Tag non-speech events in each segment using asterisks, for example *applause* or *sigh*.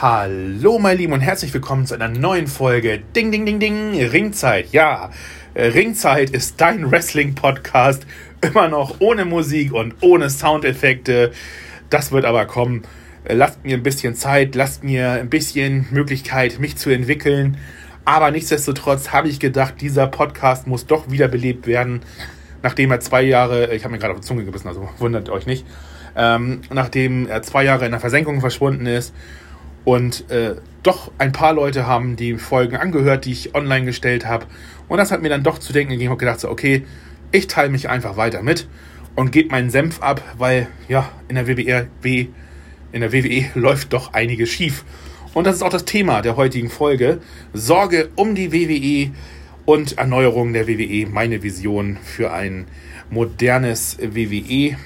Hallo, meine Lieben, und herzlich willkommen zu einer neuen Folge Ding, Ding, Ding, Ding, Ringzeit. Ja, äh, Ringzeit ist dein Wrestling-Podcast, immer noch ohne Musik und ohne Soundeffekte. Das wird aber kommen. Äh, lasst mir ein bisschen Zeit, lasst mir ein bisschen Möglichkeit, mich zu entwickeln. Aber nichtsdestotrotz habe ich gedacht, dieser Podcast muss doch wiederbelebt werden, nachdem er zwei Jahre, ich habe mir gerade auf die Zunge gebissen, also wundert euch nicht, ähm, nachdem er zwei Jahre in der Versenkung verschwunden ist und äh, doch ein paar Leute haben die Folgen angehört, die ich online gestellt habe. Und das hat mir dann doch zu denken gegeben. Ich habe gedacht, so, okay, ich teile mich einfach weiter mit und gebe meinen Senf ab, weil ja, in der WWE, in der WWE läuft doch einiges schief. Und das ist auch das Thema der heutigen Folge. Sorge um die WWE und Erneuerung der WWE. Meine Vision für ein modernes WWE.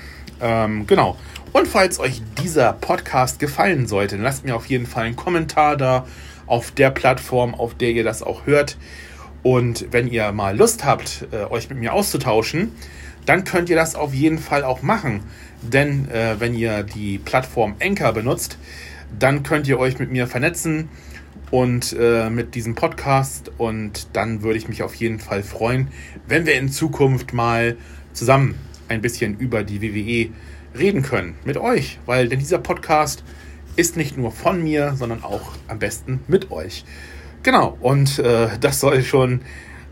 Ähm, genau. Und falls euch dieser Podcast gefallen sollte, lasst mir auf jeden Fall einen Kommentar da auf der Plattform, auf der ihr das auch hört. Und wenn ihr mal Lust habt, äh, euch mit mir auszutauschen, dann könnt ihr das auf jeden Fall auch machen. Denn äh, wenn ihr die Plattform Anchor benutzt, dann könnt ihr euch mit mir vernetzen und äh, mit diesem Podcast. Und dann würde ich mich auf jeden Fall freuen, wenn wir in Zukunft mal zusammen ein bisschen über die WWE reden können mit euch, weil denn dieser Podcast ist nicht nur von mir, sondern auch am besten mit euch. Genau, und äh, das soll schon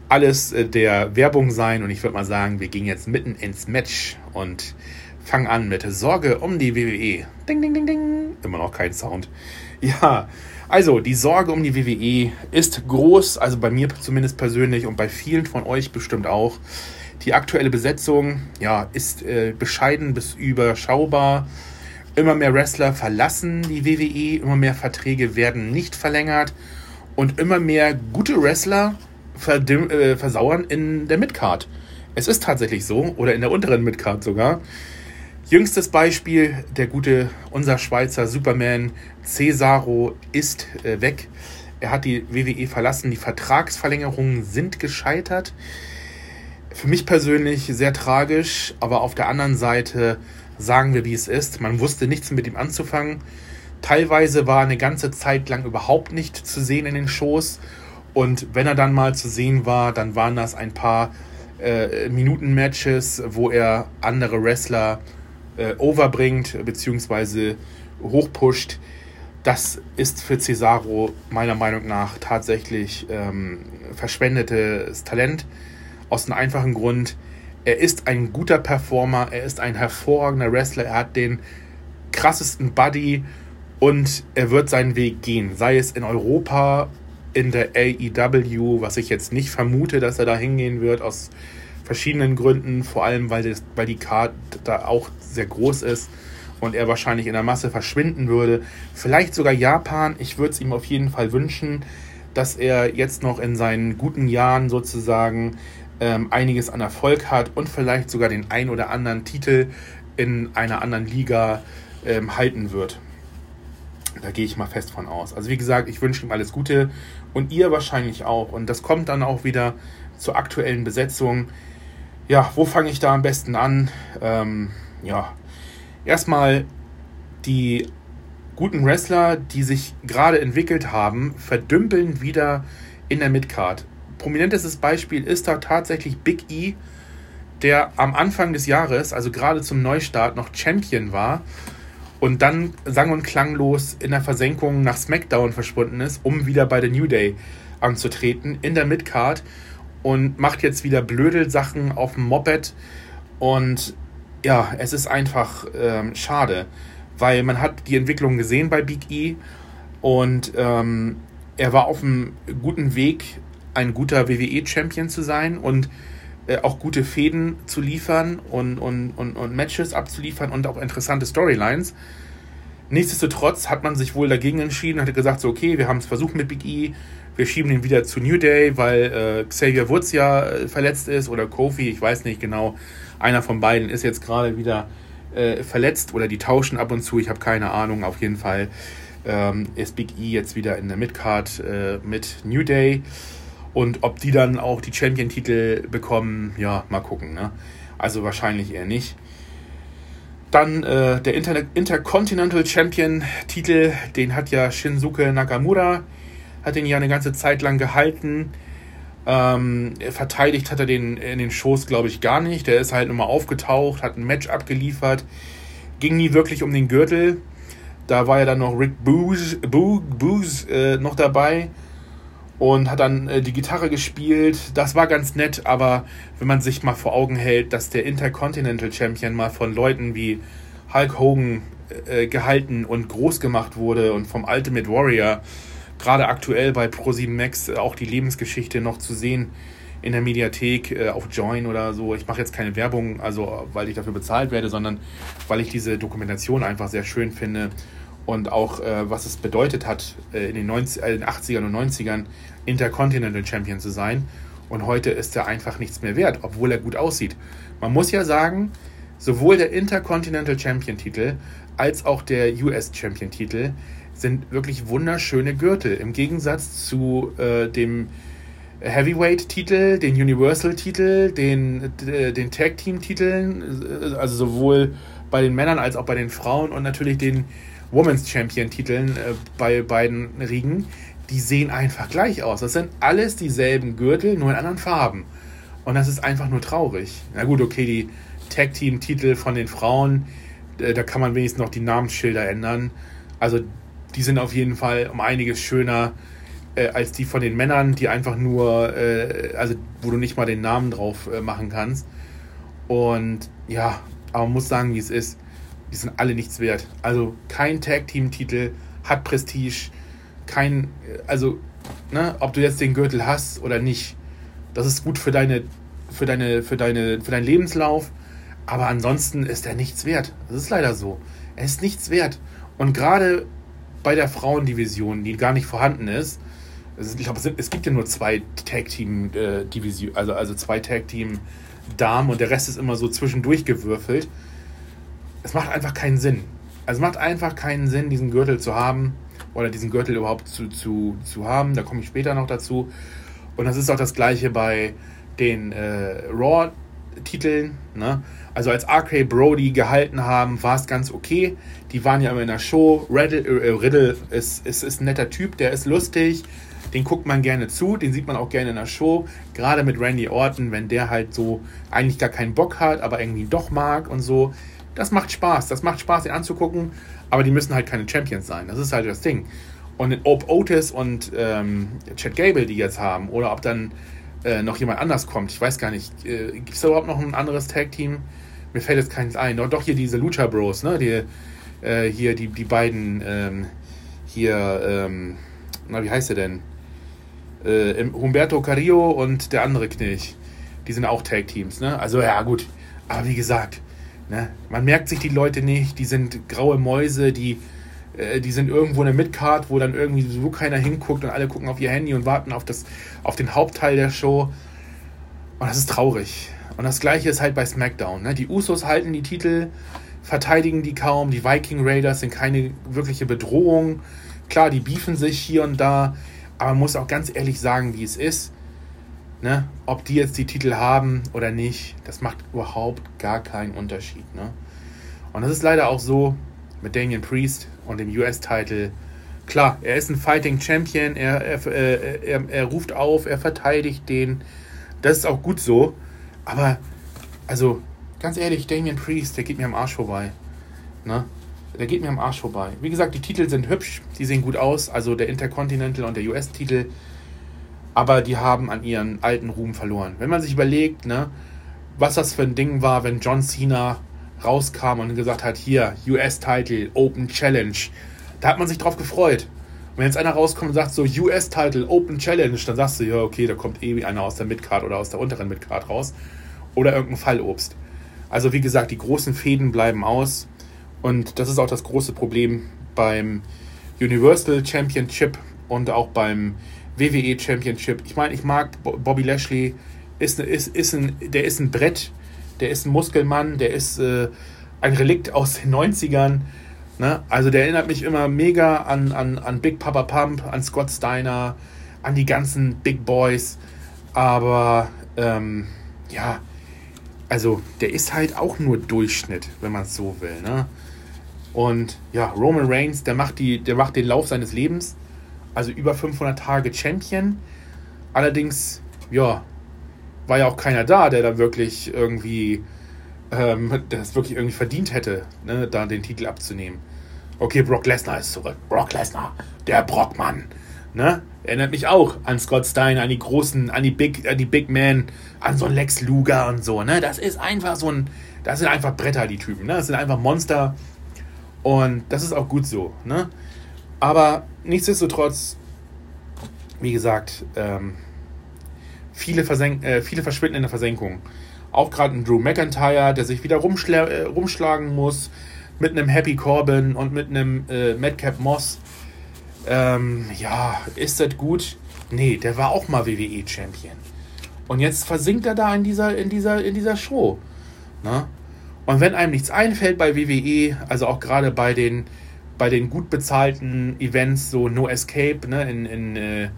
alles äh, der Werbung sein und ich würde mal sagen, wir gehen jetzt mitten ins Match und fangen an mit Sorge um die WWE. Ding, ding, ding, ding. Immer noch kein Sound. *laughs* Ja, also die Sorge um die WWE ist groß, also bei mir zumindest persönlich und bei vielen von euch bestimmt auch. Die aktuelle Besetzung ja, ist äh, bescheiden bis überschaubar. Immer mehr Wrestler verlassen die WWE, immer mehr Verträge werden nicht verlängert und immer mehr gute Wrestler äh, versauern in der Midcard. Es ist tatsächlich so, oder in der unteren Midcard sogar. Jüngstes Beispiel, der gute, unser Schweizer Superman Cesaro ist äh, weg. Er hat die WWE verlassen, die Vertragsverlängerungen sind gescheitert. Für mich persönlich sehr tragisch, aber auf der anderen Seite sagen wir, wie es ist. Man wusste nichts mit ihm anzufangen. Teilweise war er eine ganze Zeit lang überhaupt nicht zu sehen in den Shows. Und wenn er dann mal zu sehen war, dann waren das ein paar äh, Minuten-Matches, wo er andere Wrestler äh, overbringt bzw. hochpusht. Das ist für Cesaro meiner Meinung nach tatsächlich ähm, verschwendetes Talent. Aus einem einfachen Grund, er ist ein guter Performer, er ist ein hervorragender Wrestler, er hat den krassesten Buddy und er wird seinen Weg gehen. Sei es in Europa, in der AEW, was ich jetzt nicht vermute, dass er da hingehen wird, aus verschiedenen Gründen, vor allem weil, das, weil die Card da auch sehr groß ist und er wahrscheinlich in der Masse verschwinden würde. Vielleicht sogar Japan, ich würde es ihm auf jeden Fall wünschen, dass er jetzt noch in seinen guten Jahren sozusagen ähm, einiges an Erfolg hat und vielleicht sogar den ein oder anderen Titel in einer anderen Liga ähm, halten wird. Da gehe ich mal fest von aus. Also wie gesagt, ich wünsche ihm alles Gute und ihr wahrscheinlich auch. Und das kommt dann auch wieder zur aktuellen Besetzung. Ja, wo fange ich da am besten an? Ähm, ja, erstmal die guten Wrestler, die sich gerade entwickelt haben, verdümpeln wieder in der Midcard prominentestes Beispiel ist da tatsächlich Big E, der am Anfang des Jahres, also gerade zum Neustart, noch Champion war und dann sang- und klanglos in der Versenkung nach SmackDown verschwunden ist, um wieder bei der New Day anzutreten in der Midcard und macht jetzt wieder Blödelsachen auf dem Moped und ja, es ist einfach ähm, schade, weil man hat die Entwicklung gesehen bei Big E und ähm, er war auf einem guten Weg ein guter WWE-Champion zu sein und äh, auch gute Fäden zu liefern und, und, und, und Matches abzuliefern und auch interessante Storylines. Nichtsdestotrotz hat man sich wohl dagegen entschieden, hat gesagt, so okay, wir haben es versucht mit Big E, wir schieben ihn wieder zu New Day, weil äh, Xavier Woods ja äh, verletzt ist oder Kofi, ich weiß nicht genau. Einer von beiden ist jetzt gerade wieder äh, verletzt oder die tauschen ab und zu, ich habe keine Ahnung. Auf jeden Fall ähm, ist Big E jetzt wieder in der Midcard äh, mit New Day. Und ob die dann auch die Champion-Titel bekommen, ja, mal gucken. Ne? Also wahrscheinlich eher nicht. Dann äh, der Inter Intercontinental Champion Titel, den hat ja Shinsuke Nakamura, hat den ja eine ganze Zeit lang gehalten. Ähm, verteidigt hat er den in den Shows, glaube ich, gar nicht. Der ist halt nochmal aufgetaucht, hat ein Match abgeliefert. Ging nie wirklich um den Gürtel. Da war ja dann noch Rick Booze, Booze äh, noch dabei und hat dann äh, die Gitarre gespielt. Das war ganz nett, aber wenn man sich mal vor Augen hält, dass der Intercontinental Champion mal von Leuten wie Hulk Hogan äh, gehalten und groß gemacht wurde und vom Ultimate Warrior, gerade aktuell bei Pro7 Max auch die Lebensgeschichte noch zu sehen in der Mediathek äh, auf Join oder so. Ich mache jetzt keine Werbung, also weil ich dafür bezahlt werde, sondern weil ich diese Dokumentation einfach sehr schön finde und auch äh, was es bedeutet hat, äh, in, den 90, äh, den 80ern und 90ern Intercontinental Champion zu sein. Und heute ist er einfach nichts mehr wert, obwohl er gut aussieht. Man muss ja sagen, sowohl der Intercontinental Champion Titel als auch der US Champion Titel sind wirklich wunderschöne Gürtel. Im Gegensatz zu äh, dem Heavyweight-Titel, den Universal-Titel, den, äh, den Tag-Team-Titeln, äh, also sowohl bei den Männern als auch bei den Frauen und natürlich den Women's Champion-Titeln äh, bei beiden Riegen, die sehen einfach gleich aus. Das sind alles dieselben Gürtel, nur in anderen Farben. Und das ist einfach nur traurig. Na gut, okay, die Tag-Team-Titel von den Frauen, äh, da kann man wenigstens noch die Namensschilder ändern. Also die sind auf jeden Fall um einiges schöner äh, als die von den Männern, die einfach nur, äh, also wo du nicht mal den Namen drauf äh, machen kannst. Und ja, aber man muss sagen, wie es ist die sind alle nichts wert. Also kein Tag-Team-Titel hat Prestige, kein, also, ne, ob du jetzt den Gürtel hast oder nicht, das ist gut für deine, für deine, für deine, für deinen Lebenslauf, aber ansonsten ist er nichts wert. Das ist leider so. Er ist nichts wert. Und gerade bei der Frauendivision, die gar nicht vorhanden ist, ich glaube, es gibt ja nur zwei Tag-Team-Divisionen, äh, also, also zwei Tag-Team-Damen und der Rest ist immer so zwischendurch gewürfelt es macht einfach keinen Sinn. Also es macht einfach keinen Sinn, diesen Gürtel zu haben oder diesen Gürtel überhaupt zu, zu, zu haben. Da komme ich später noch dazu. Und das ist auch das gleiche bei den äh, Raw-Titeln. Ne? Also als RK Brody gehalten haben, war es ganz okay. Die waren ja immer in der Show. Riddle, äh, Riddle ist, ist, ist ein netter Typ, der ist lustig. Den guckt man gerne zu, den sieht man auch gerne in der Show. Gerade mit Randy Orton, wenn der halt so eigentlich gar keinen Bock hat, aber irgendwie doch mag und so das macht Spaß. Das macht Spaß, den anzugucken. Aber die müssen halt keine Champions sein. Das ist halt das Ding. Und ob Otis und ähm, Chad Gable die jetzt haben oder ob dann äh, noch jemand anders kommt, ich weiß gar nicht. Äh, Gibt es da überhaupt noch ein anderes Tag-Team? Mir fällt jetzt keins ein. Doch, doch hier diese Lucha Bros, ne? Die, äh, hier die, die beiden, ähm, hier, ähm, na, wie heißt der denn? Äh, Humberto Carrillo und der andere Knilch. Die sind auch Tag-Teams, ne? Also, ja, gut. Aber wie gesagt, Ne? Man merkt sich die Leute nicht, die sind graue Mäuse, die, äh, die sind irgendwo in der Midcard, wo dann irgendwie so keiner hinguckt und alle gucken auf ihr Handy und warten auf, das, auf den Hauptteil der Show. Und das ist traurig. Und das gleiche ist halt bei SmackDown. Ne? Die Usos halten die Titel, verteidigen die kaum, die Viking Raiders sind keine wirkliche Bedrohung. Klar, die beefen sich hier und da, aber man muss auch ganz ehrlich sagen, wie es ist Ne? Ob die jetzt die Titel haben oder nicht, das macht überhaupt gar keinen Unterschied. Ne? Und das ist leider auch so mit Damian Priest und dem US-Titel. Klar, er ist ein Fighting Champion, er, er, äh, er, er ruft auf, er verteidigt den. Das ist auch gut so. Aber, also, ganz ehrlich, Damian Priest, der geht mir am Arsch vorbei. Ne? Der geht mir am Arsch vorbei. Wie gesagt, die Titel sind hübsch, die sehen gut aus. Also der Intercontinental und der US-Titel aber die haben an ihren alten Ruhm verloren. Wenn man sich überlegt, ne, was das für ein Ding war, wenn John Cena rauskam und gesagt hat, hier, US-Title, Open Challenge, da hat man sich drauf gefreut. Und wenn jetzt einer rauskommt und sagt so, US-Title, Open Challenge, dann sagst du, ja, okay, da kommt eh einer aus der Midcard oder aus der unteren Midcard raus. Oder irgendein Fallobst. Also wie gesagt, die großen Fäden bleiben aus. Und das ist auch das große Problem beim Universal Championship und auch beim WWE Championship. Ich meine, ich mag Bobby Lashley, ist, ist, ist ein, der ist ein Brett, der ist ein Muskelmann, der ist äh, ein Relikt aus den 90ern. Ne? Also der erinnert mich immer mega an, an, an Big Papa Pump, an Scott Steiner, an die ganzen Big Boys. Aber ähm, ja, also der ist halt auch nur Durchschnitt, wenn man es so will. Ne? Und ja, Roman Reigns, der macht, die, der macht den Lauf seines Lebens. Also über 500 Tage Champion. Allerdings, ja, war ja auch keiner da, der da wirklich irgendwie ähm, das wirklich irgendwie verdient hätte, ne, da den Titel abzunehmen. Okay, Brock Lesnar ist zurück. Brock Lesnar, der Brockmann. Ne? Erinnert mich auch an Scott Steiner, an die großen, an die Big, an die Big Men, an so einen Lex Luger und so. Ne? Das ist einfach so ein, das sind einfach Bretter, die Typen. Ne? Das sind einfach Monster. Und das ist auch gut so. Ne? Aber nichtsdestotrotz, wie gesagt, ähm, viele, Versenk äh, viele verschwinden in der Versenkung. Auch gerade ein Drew McIntyre, der sich wieder rumschla äh, rumschlagen muss mit einem Happy Corbin und mit einem äh, Madcap Moss. Ähm, ja, ist das gut? Nee, der war auch mal WWE-Champion. Und jetzt versinkt er da in dieser, in dieser, in dieser Show. Ne? Und wenn einem nichts einfällt bei WWE, also auch gerade bei den, bei den gut bezahlten Events, so No Escape ne, in, in, äh,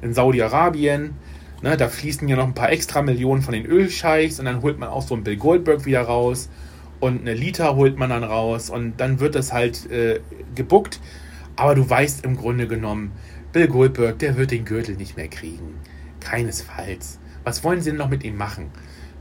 in Saudi-Arabien, Ne, da fließen ja noch ein paar extra Millionen von den Ölscheichs und dann holt man auch so einen Bill Goldberg wieder raus und eine Lita holt man dann raus und dann wird das halt äh, gebuckt. Aber du weißt im Grunde genommen, Bill Goldberg, der wird den Gürtel nicht mehr kriegen. Keinesfalls. Was wollen sie denn noch mit ihm machen?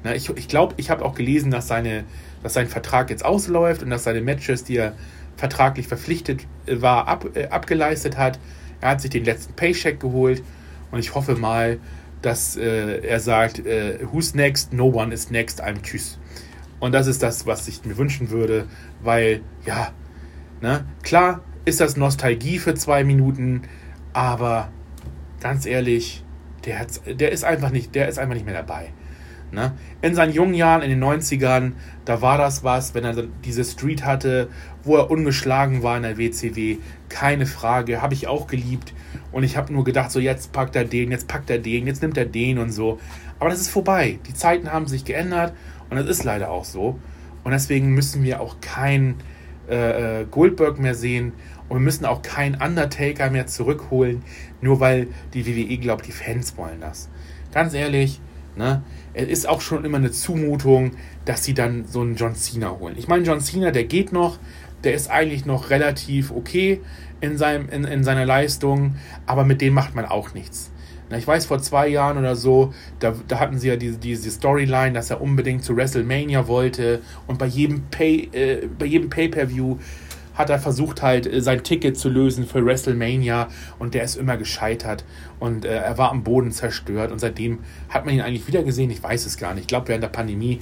Na, ich glaube, ich, glaub, ich habe auch gelesen, dass, seine, dass sein Vertrag jetzt ausläuft und dass seine Matches, die er vertraglich verpflichtet äh, war, ab, äh, abgeleistet hat. Er hat sich den letzten Paycheck geholt und ich hoffe mal, dass äh, er sagt, äh, who's next? No one is next, I'm tschüss. Und das ist das, was ich mir wünschen würde, weil, ja, ne, klar ist das Nostalgie für zwei Minuten, aber ganz ehrlich, der, hat, der ist einfach nicht, der ist einfach nicht mehr dabei. Ne? In seinen jungen Jahren, in den 90ern, da war das was, wenn er diese Street hatte, wo er ungeschlagen war in der WCW. Keine Frage, habe ich auch geliebt. Und ich habe nur gedacht, so jetzt packt er den, jetzt packt er den, jetzt nimmt er den und so. Aber das ist vorbei. Die Zeiten haben sich geändert und das ist leider auch so. Und deswegen müssen wir auch kein äh, äh Goldberg mehr sehen und wir müssen auch keinen Undertaker mehr zurückholen, nur weil die WWE glaubt, die Fans wollen das. Ganz ehrlich, ne? es ist auch schon immer eine Zumutung, dass sie dann so einen John Cena holen. Ich meine, John Cena, der geht noch, der ist eigentlich noch relativ okay in, seinem, in, in seiner Leistung, aber mit dem macht man auch nichts. ich weiß, vor zwei Jahren oder so, da, da hatten sie ja diese, diese Storyline, dass er unbedingt zu WrestleMania wollte und bei jedem Pay, äh, bei jedem Pay-Per-View hat er versucht halt äh, sein Ticket zu lösen für WrestleMania und der ist immer gescheitert und äh, er war am Boden zerstört und seitdem hat man ihn eigentlich wieder gesehen, ich weiß es gar nicht, ich glaube während der Pandemie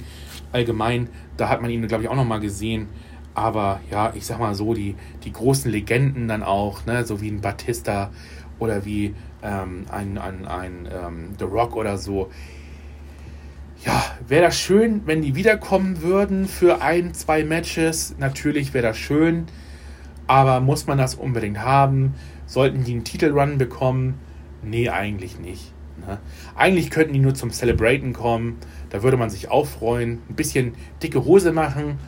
allgemein, da hat man ihn glaube ich auch nochmal gesehen, aber ja, ich sag mal so, die, die großen Legenden dann auch, ne, so wie ein Batista oder wie ähm, ein, ein, ein ähm, The Rock oder so, ja, wäre das schön, wenn die wiederkommen würden für ein, zwei Matches. Natürlich wäre das schön. Aber muss man das unbedingt haben? Sollten die einen Titelrun bekommen? Nee, eigentlich nicht. Ne? Eigentlich könnten die nur zum Celebraten kommen. Da würde man sich auch freuen. Ein bisschen dicke Hose machen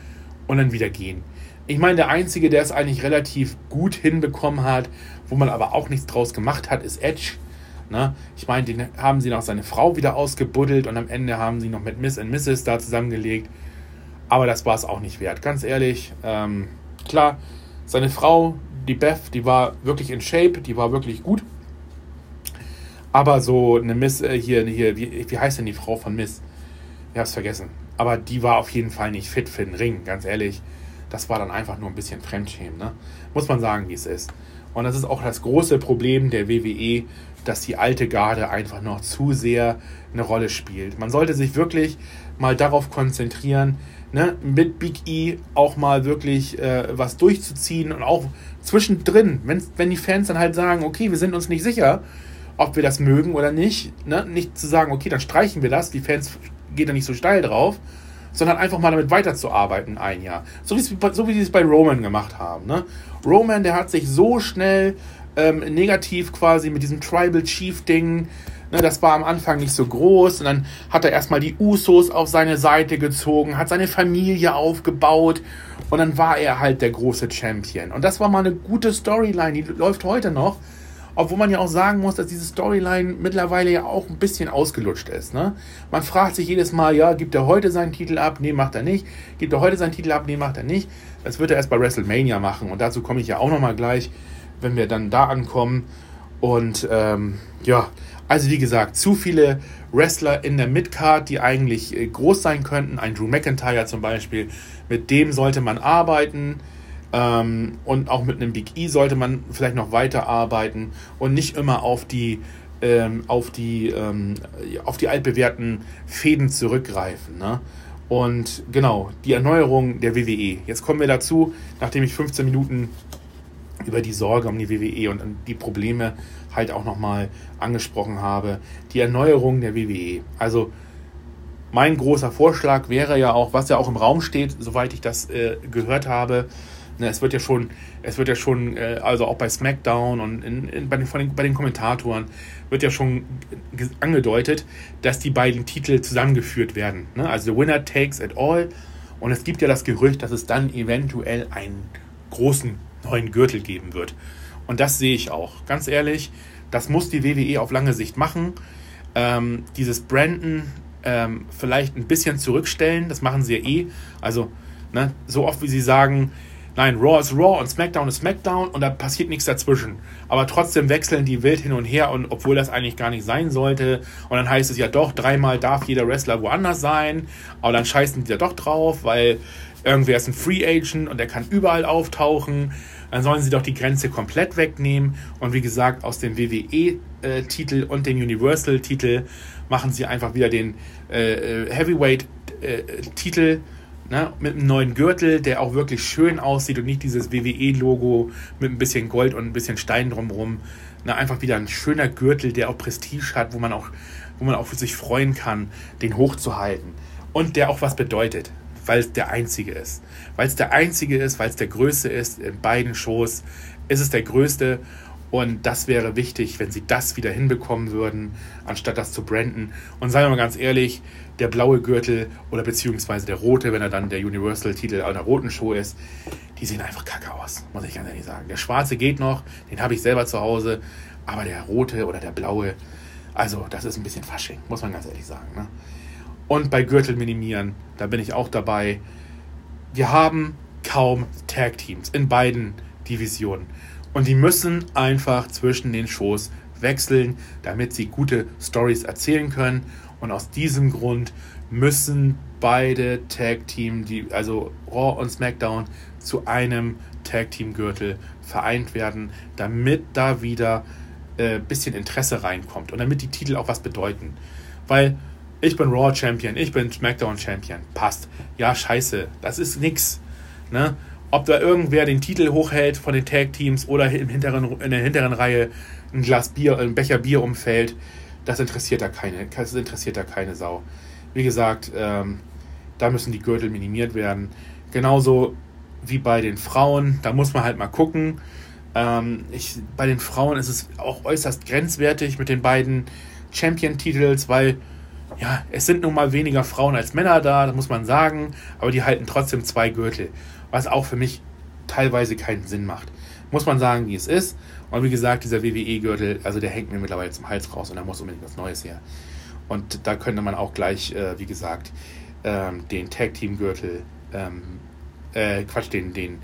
und dann wieder gehen. Ich meine, der Einzige, der es eigentlich relativ gut hinbekommen hat, wo man aber auch nichts draus gemacht hat, ist Edge. Ne? Ich meine, den haben sie noch seine Frau wieder ausgebuddelt und am Ende haben sie noch mit Miss and Mrs. da zusammengelegt. Aber das war es auch nicht wert. Ganz ehrlich, ähm, klar, seine Frau, die Beth, die war wirklich in Shape, die war wirklich gut. Aber so eine Miss, äh, hier, hier wie, wie heißt denn die Frau von Miss? Ich hab's vergessen. Aber die war auf jeden Fall nicht fit für den Ring, ganz ehrlich. Das war dann einfach nur ein bisschen Fremdschämen, ne? Muss man sagen, wie es ist. Und das ist auch das große Problem der WWE, dass die alte Garde einfach noch zu sehr eine Rolle spielt. Man sollte sich wirklich mal darauf konzentrieren, ne, mit Big E auch mal wirklich äh, was durchzuziehen und auch zwischendrin, wenn, wenn die Fans dann halt sagen, okay, wir sind uns nicht sicher, ob wir das mögen oder nicht, ne, nicht zu sagen, okay, dann streichen wir das, die Fans gehen da nicht so steil drauf, sondern einfach mal damit weiterzuarbeiten ein Jahr. So wie, so wie sie es bei Roman gemacht haben. Ne? Roman, der hat sich so schnell ähm, negativ quasi mit diesem Tribal Chief Ding Ne, das war am Anfang nicht so groß und dann hat er erstmal die Usos auf seine Seite gezogen, hat seine Familie aufgebaut und dann war er halt der große Champion. Und das war mal eine gute Storyline, die läuft heute noch. Obwohl man ja auch sagen muss, dass diese Storyline mittlerweile ja auch ein bisschen ausgelutscht ist. Ne? Man fragt sich jedes Mal, ja, gibt er heute seinen Titel ab? Nee, macht er nicht. Gibt er heute seinen Titel ab? Nee, macht er nicht. Das wird er erst bei WrestleMania machen. Und dazu komme ich ja auch nochmal gleich, wenn wir dann da ankommen. Und ähm, ja, also wie gesagt, zu viele Wrestler in der Midcard, die eigentlich äh, groß sein könnten. Ein Drew McIntyre zum Beispiel. Mit dem sollte man arbeiten. Ähm, und auch mit einem Big E sollte man vielleicht noch weiter arbeiten und nicht immer auf die, ähm, auf die, ähm, auf die altbewährten Fäden zurückgreifen. Ne? Und genau, die Erneuerung der WWE. Jetzt kommen wir dazu, nachdem ich 15 Minuten über die Sorge um die WWE und die Probleme halt auch nochmal angesprochen habe. Die Erneuerung der WWE. Also mein großer Vorschlag wäre ja auch, was ja auch im Raum steht, soweit ich das äh, gehört habe. Ne, es wird ja schon, es wird ja schon, äh, also auch bei SmackDown und in, in, bei, den, den, bei den Kommentatoren wird ja schon angedeutet, dass die beiden Titel zusammengeführt werden. Ne? Also Winner takes it all. Und es gibt ja das Gerücht, dass es dann eventuell einen großen neuen Gürtel geben wird. Und das sehe ich auch. Ganz ehrlich, das muss die WWE auf lange Sicht machen. Ähm, dieses Brandon ähm, vielleicht ein bisschen zurückstellen, das machen sie ja eh. Also, ne, so oft wie sie sagen, nein, Raw ist Raw und SmackDown ist SmackDown und da passiert nichts dazwischen. Aber trotzdem wechseln die wild hin und her und obwohl das eigentlich gar nicht sein sollte. Und dann heißt es ja doch, dreimal darf jeder Wrestler woanders sein. Aber dann scheißen die ja doch drauf, weil irgendwer ist ein Free Agent und der kann überall auftauchen dann sollen sie doch die Grenze komplett wegnehmen. Und wie gesagt, aus dem WWE-Titel und dem Universal-Titel machen sie einfach wieder den äh, äh Heavyweight-Titel. Ne, mit einem neuen Gürtel, der auch wirklich schön aussieht und nicht dieses WWE-Logo mit ein bisschen Gold und ein bisschen Stein drumherum. Ne, einfach wieder ein schöner Gürtel, der auch Prestige hat, wo man auch, wo man auch für sich freuen kann, den hochzuhalten. Und der auch was bedeutet weil es der einzige ist. Weil es der einzige ist, weil es der größte ist in beiden Shows, ist es der größte. Und das wäre wichtig, wenn sie das wieder hinbekommen würden, anstatt das zu branden. Und seien wir mal ganz ehrlich, der blaue Gürtel oder beziehungsweise der rote, wenn er dann der Universal-Titel einer roten Show ist, die sehen einfach kacke aus, muss ich ganz ehrlich sagen. Der schwarze geht noch, den habe ich selber zu Hause, aber der rote oder der blaue, also das ist ein bisschen Fasching, muss man ganz ehrlich sagen. Ne? Und bei Gürtel minimieren, da bin ich auch dabei. Wir haben kaum Tag Teams in beiden Divisionen. Und die müssen einfach zwischen den Shows wechseln, damit sie gute Stories erzählen können. Und aus diesem Grund müssen beide Tag Team, die, also Raw und SmackDown, zu einem Tag Team Gürtel vereint werden, damit da wieder ein äh, bisschen Interesse reinkommt und damit die Titel auch was bedeuten. Weil ich bin Raw Champion, ich bin SmackDown Champion. Passt. Ja, scheiße. Das ist nix. Ne? Ob da irgendwer den Titel hochhält von den Tag Teams oder im hinteren, in der hinteren Reihe ein Glas Bier, ein Becher Bier umfällt, das interessiert da keine, das interessiert da keine Sau. Wie gesagt, ähm, da müssen die Gürtel minimiert werden. Genauso wie bei den Frauen, da muss man halt mal gucken. Ähm, ich, bei den Frauen ist es auch äußerst grenzwertig mit den beiden Champion-Titels, weil ja, es sind nun mal weniger Frauen als Männer da, das muss man sagen, aber die halten trotzdem zwei Gürtel, was auch für mich teilweise keinen Sinn macht. Muss man sagen, wie es ist. Und wie gesagt, dieser WWE-Gürtel, also der hängt mir mittlerweile zum Hals raus und da muss unbedingt was Neues her. Und da könnte man auch gleich, äh, wie gesagt, ähm, den Tag-Team-Gürtel, ähm, äh, Quatsch, den, den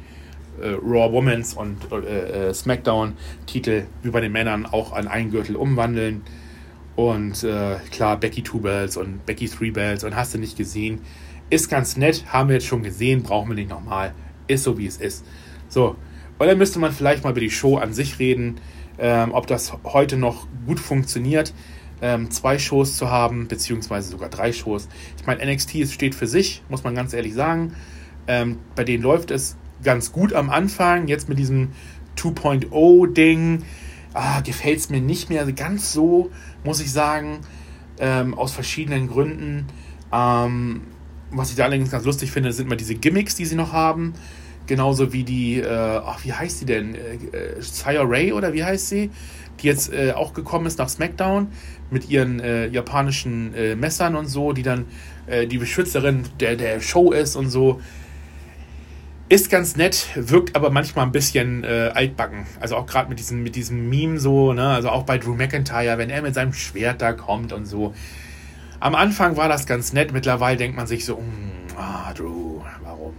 äh, Raw Women's und äh, äh, SmackDown-Titel wie bei den Männern auch an einen Gürtel umwandeln. Und äh, klar, Becky Two Bells und Becky Three Bells und hast du nicht gesehen. Ist ganz nett, haben wir jetzt schon gesehen, brauchen wir nicht nochmal. Ist so, wie es ist. So, und dann müsste man vielleicht mal über die Show an sich reden, ähm, ob das heute noch gut funktioniert, ähm, zwei Shows zu haben, beziehungsweise sogar drei Shows. Ich meine, NXT steht für sich, muss man ganz ehrlich sagen. Ähm, bei denen läuft es ganz gut am Anfang, jetzt mit diesem 2.0-Ding ah, gefällt es mir nicht mehr ganz so, muss ich sagen, ähm, aus verschiedenen Gründen. Ähm, was ich da allerdings ganz lustig finde, sind immer diese Gimmicks, die sie noch haben. Genauso wie die, äh, ach, wie heißt sie denn? Äh, äh, Sire Ray oder wie heißt sie? Die jetzt äh, auch gekommen ist nach SmackDown mit ihren äh, japanischen äh, Messern und so, die dann äh, die Beschützerin der, der Show ist und so Ist ganz nett, wirkt aber manchmal ein bisschen äh, altbacken. Also auch gerade mit diesem, mit diesem Meme so, ne? Also auch bei Drew McIntyre, wenn er mit seinem Schwert da kommt und so. Am Anfang war das ganz nett, mittlerweile denkt man sich so, mm, ah, Drew, warum,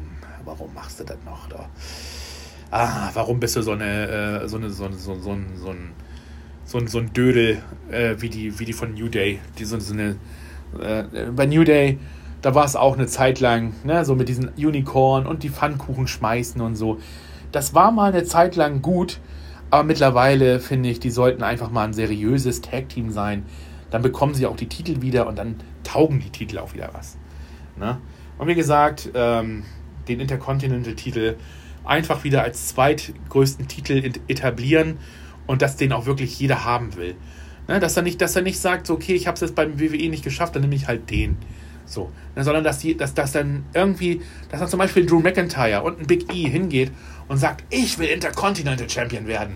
warum machst du das noch da? Ah, warum bist du so eine, äh, so eine, so, eine, so, so, so ein, so ein, so ein Dödel, äh, wie die, wie die von New Day, die so, so eine, äh, bei New Day da war es auch eine Zeit lang, ne, so mit diesen Unicorn und die Pfannkuchen schmeißen und so. Das war mal eine Zeit lang gut, aber mittlerweile finde ich, die sollten einfach mal ein seriöses Tag-Team sein. Dann bekommen sie auch die Titel wieder und dann taugen die Titel auch wieder was. Ne? Und wie gesagt, ähm, den Intercontinental-Titel einfach wieder als zweitgrößten Titel etablieren und dass den auch wirklich jeder haben will. Ne? Dass, er nicht, dass er nicht sagt, so, okay, ich habe es jetzt beim WWE nicht geschafft, dann nehme ich halt den. So. Ne, sondern dass, die, dass, dass dann irgendwie, dass dann zum Beispiel Drew McIntyre und ein Big E hingeht und sagt, ich will Intercontinental Champion werden.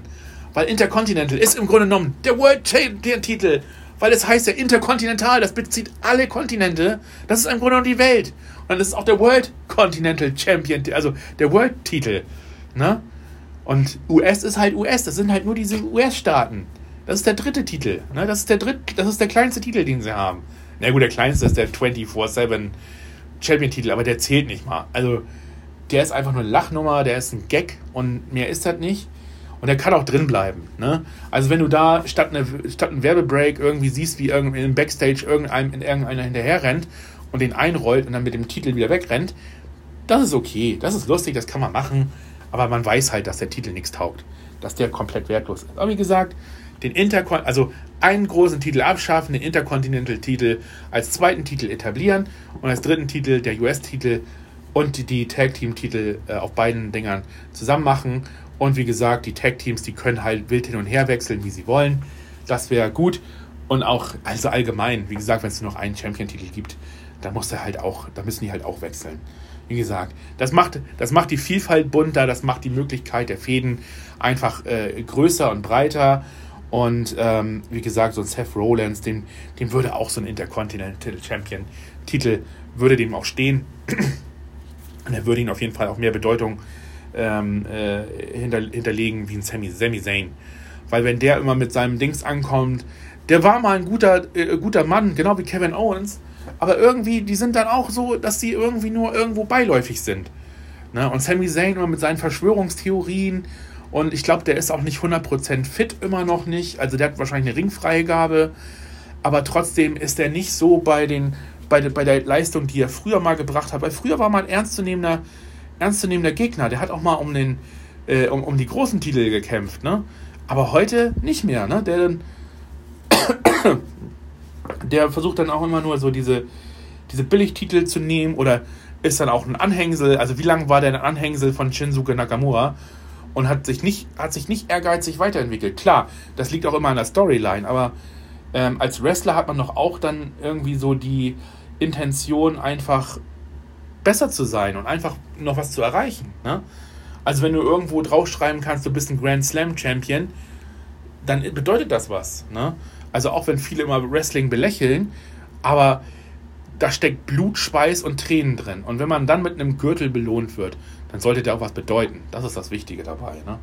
Weil Intercontinental ist im Grunde genommen der World Titel. Weil es heißt ja Intercontinental, das bezieht alle Kontinente. Das ist im Grunde genommen die Welt. Und dann ist es auch der World Continental Champion, also der World Titel. Ne? Und US ist halt US, das sind halt nur diese US-Staaten. Das ist der dritte Titel. Ne? Das, ist der dritt, das ist der kleinste Titel, den sie haben. Na gut, der kleinste ist der 24-7 Champion-Titel, aber der zählt nicht mal. Also, der ist einfach nur Lachnummer, der ist ein Gag und mehr ist das nicht. Und der kann auch drin bleiben. Ne? Also wenn du da statt, eine, statt einem Werbebreak irgendwie siehst, wie irgendwie im Backstage irgendein, in irgendeiner hinterher rennt und den einrollt und dann mit dem Titel wieder wegrennt, das ist okay. Das ist lustig, das kann man machen. Aber man weiß halt, dass der Titel nichts taugt. Dass der komplett wertlos ist. Aber wie gesagt, den Intercon also einen großen Titel abschaffen, den Intercontinental-Titel als zweiten Titel etablieren und als dritten Titel der US-Titel und die Tag-Team-Titel äh, auf beiden Dingern zusammen machen. Und wie gesagt, die Tag-Teams, die können halt wild hin und her wechseln, wie sie wollen. Das wäre gut. Und auch, also allgemein, wie gesagt, wenn es nur noch einen Champion-Titel gibt, da muss er halt auch, da müssen die halt auch wechseln. Wie gesagt, das macht, das macht die Vielfalt bunter, das macht die Möglichkeit der Fäden einfach äh, größer und breiter. Und ähm, wie gesagt, so ein Seth Rollins, dem, dem würde auch so ein Intercontinental Champion Titel, würde dem auch stehen. *clears throat* Und er würde ihn auf jeden Fall auch mehr Bedeutung ähm, äh, hinter, hinterlegen wie ein Sami, Sami Zayn. Weil wenn der immer mit seinem Dings ankommt, der war mal ein guter, äh, guter Mann, genau wie Kevin Owens, aber irgendwie, die sind dann auch so, dass sie irgendwie nur irgendwo beiläufig sind. Ne? Und Sami Zayn immer mit seinen Verschwörungstheorien und ich glaube, der ist auch nicht 100% fit, immer noch nicht. Also der hat wahrscheinlich eine Ringfreigabe. Aber trotzdem ist er nicht so bei, den, bei, der Leistung, die er früher mal gebracht hat. Weil früher war man ein ernstzunehmender, ernstzunehmender Gegner. Der hat auch mal um, den, äh, um, um die großen Titel gekämpft. Ne? Aber heute nicht mehr. Ne? Der, *coughs* der versucht dann auch immer nur so diese, diese Billigtitel zu nehmen oder ist dann auch ein Anhängsel. Also wie lange war der ein Anhängsel von Shinsuke Nakamura? und hat sich nicht, hat sich nicht ehrgeizig weiterentwickelt. Klar, das liegt auch immer an der Storyline, aber ähm, als Wrestler hat man doch auch dann irgendwie so die Intention, einfach besser zu sein und einfach noch was zu erreichen. Ne? Also wenn du irgendwo draufschreiben kannst, du bist ein Grand Slam Champion, dann bedeutet das was. Ne? Also auch wenn viele immer Wrestling belächeln, aber da steckt Blut, Schweiß und Tränen drin. Und wenn man dann mit einem Gürtel belohnt wird, dann sollte der auch was bedeuten. Das ist das Wichtige dabei. Ne?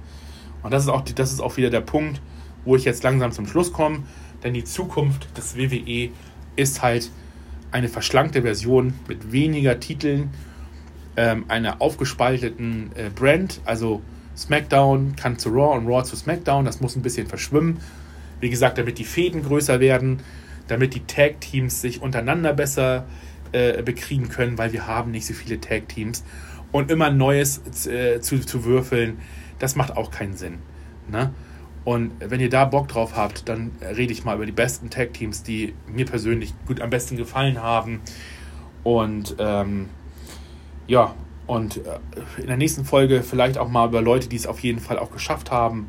Und das ist, auch, das ist auch wieder der Punkt, wo ich jetzt langsam zum Schluss komme. Denn die Zukunft des WWE ist halt eine verschlankte Version mit weniger Titeln, ähm, einer aufgespalteten äh, Brand. Also SmackDown kann zu Raw und Raw zu SmackDown. Das muss ein bisschen verschwimmen. Wie gesagt, damit die Fäden größer werden, damit die Tag-Teams sich untereinander besser äh, bekriegen können, weil wir haben nicht so viele Tag-Teams und immer Neues äh, zu, zu würfeln, das macht auch keinen Sinn. Ne? Und wenn ihr da Bock drauf habt, dann rede ich mal über die besten Tag-Teams, die mir persönlich gut am besten gefallen haben. Und ähm, ja, und äh, in der nächsten Folge vielleicht auch mal über Leute, die es auf jeden Fall auch geschafft haben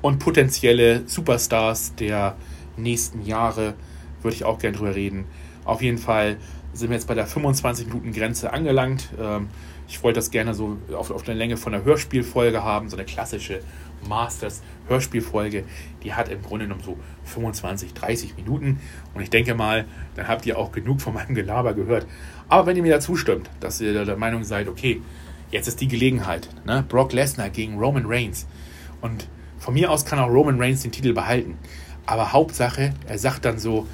und potenzielle Superstars der nächsten Jahre würde ich auch gerne drüber reden. Auf jeden Fall sind wir jetzt bei der 25-Minuten-Grenze angelangt. Ähm, ich wollte das gerne so auf, auf der Länge von einer Hörspielfolge haben, so eine klassische Masters Hörspielfolge. Die hat im Grunde genommen so 25, 30 Minuten. Und ich denke mal, dann habt ihr auch genug von meinem Gelaber gehört. Aber wenn ihr mir da zustimmt, dass ihr der Meinung seid, okay, jetzt ist die Gelegenheit. Ne? Brock Lesnar gegen Roman Reigns. Und von mir aus kann auch Roman Reigns den Titel behalten. Aber Hauptsache, er sagt dann so,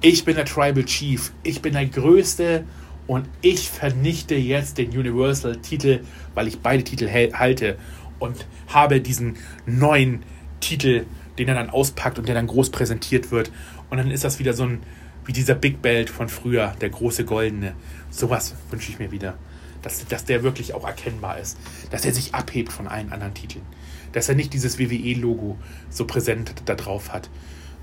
ich bin der Tribal Chief, ich bin der Größte und ich vernichte jetzt den Universal-Titel, weil ich beide Titel halte und habe diesen neuen Titel, den er dann auspackt und der dann groß präsentiert wird. Und dann ist das wieder so ein, wie dieser Big Belt von früher, der große goldene. Sowas wünsche ich mir wieder. Dass, dass der wirklich auch erkennbar ist. Dass er sich abhebt von allen anderen Titeln. Dass er nicht dieses WWE-Logo so präsent da drauf hat.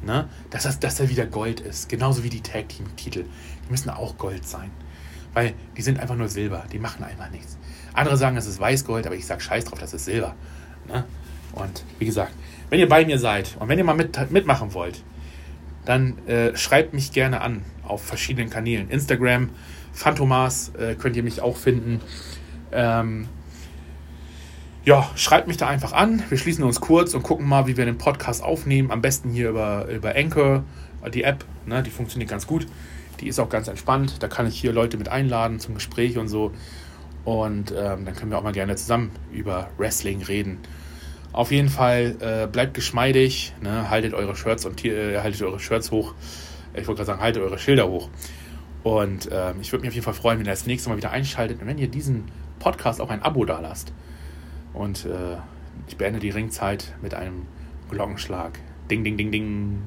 Ne? Dass, das, dass er wieder Gold ist. Genauso wie die Tag Team-Titel. Die müssen auch Gold sein. Weil die sind einfach nur Silber. Die machen einfach nichts. Andere sagen, es ist Weißgold, aber ich sage Scheiß drauf, das ist Silber. Ne? Und wie gesagt, wenn ihr bei mir seid und wenn ihr mal mit, mitmachen wollt, dann äh, schreibt mich gerne an auf verschiedenen Kanälen. Instagram, Phantomas äh, könnt ihr mich auch finden. Ähm, ja, schreibt mich da einfach an. Wir schließen uns kurz und gucken mal, wie wir den Podcast aufnehmen. Am besten hier über, über Anchor, die App. Ne, die funktioniert ganz gut. Die ist auch ganz entspannt. Da kann ich hier Leute mit einladen zum Gespräch und so. Und ähm, dann können wir auch mal gerne zusammen über Wrestling reden. Auf jeden Fall äh, bleibt geschmeidig, ne? haltet eure Shirts und äh, haltet eure Shirts hoch. Ich wollte gerade sagen, haltet eure Schilder hoch. Und ähm, ich würde mich auf jeden Fall freuen, wenn ihr das nächste Mal wieder einschaltet und wenn ihr diesen Podcast auch ein Abo da lasst. Und äh, ich beende die Ringzeit mit einem Glockenschlag. Ding, ding, ding, ding.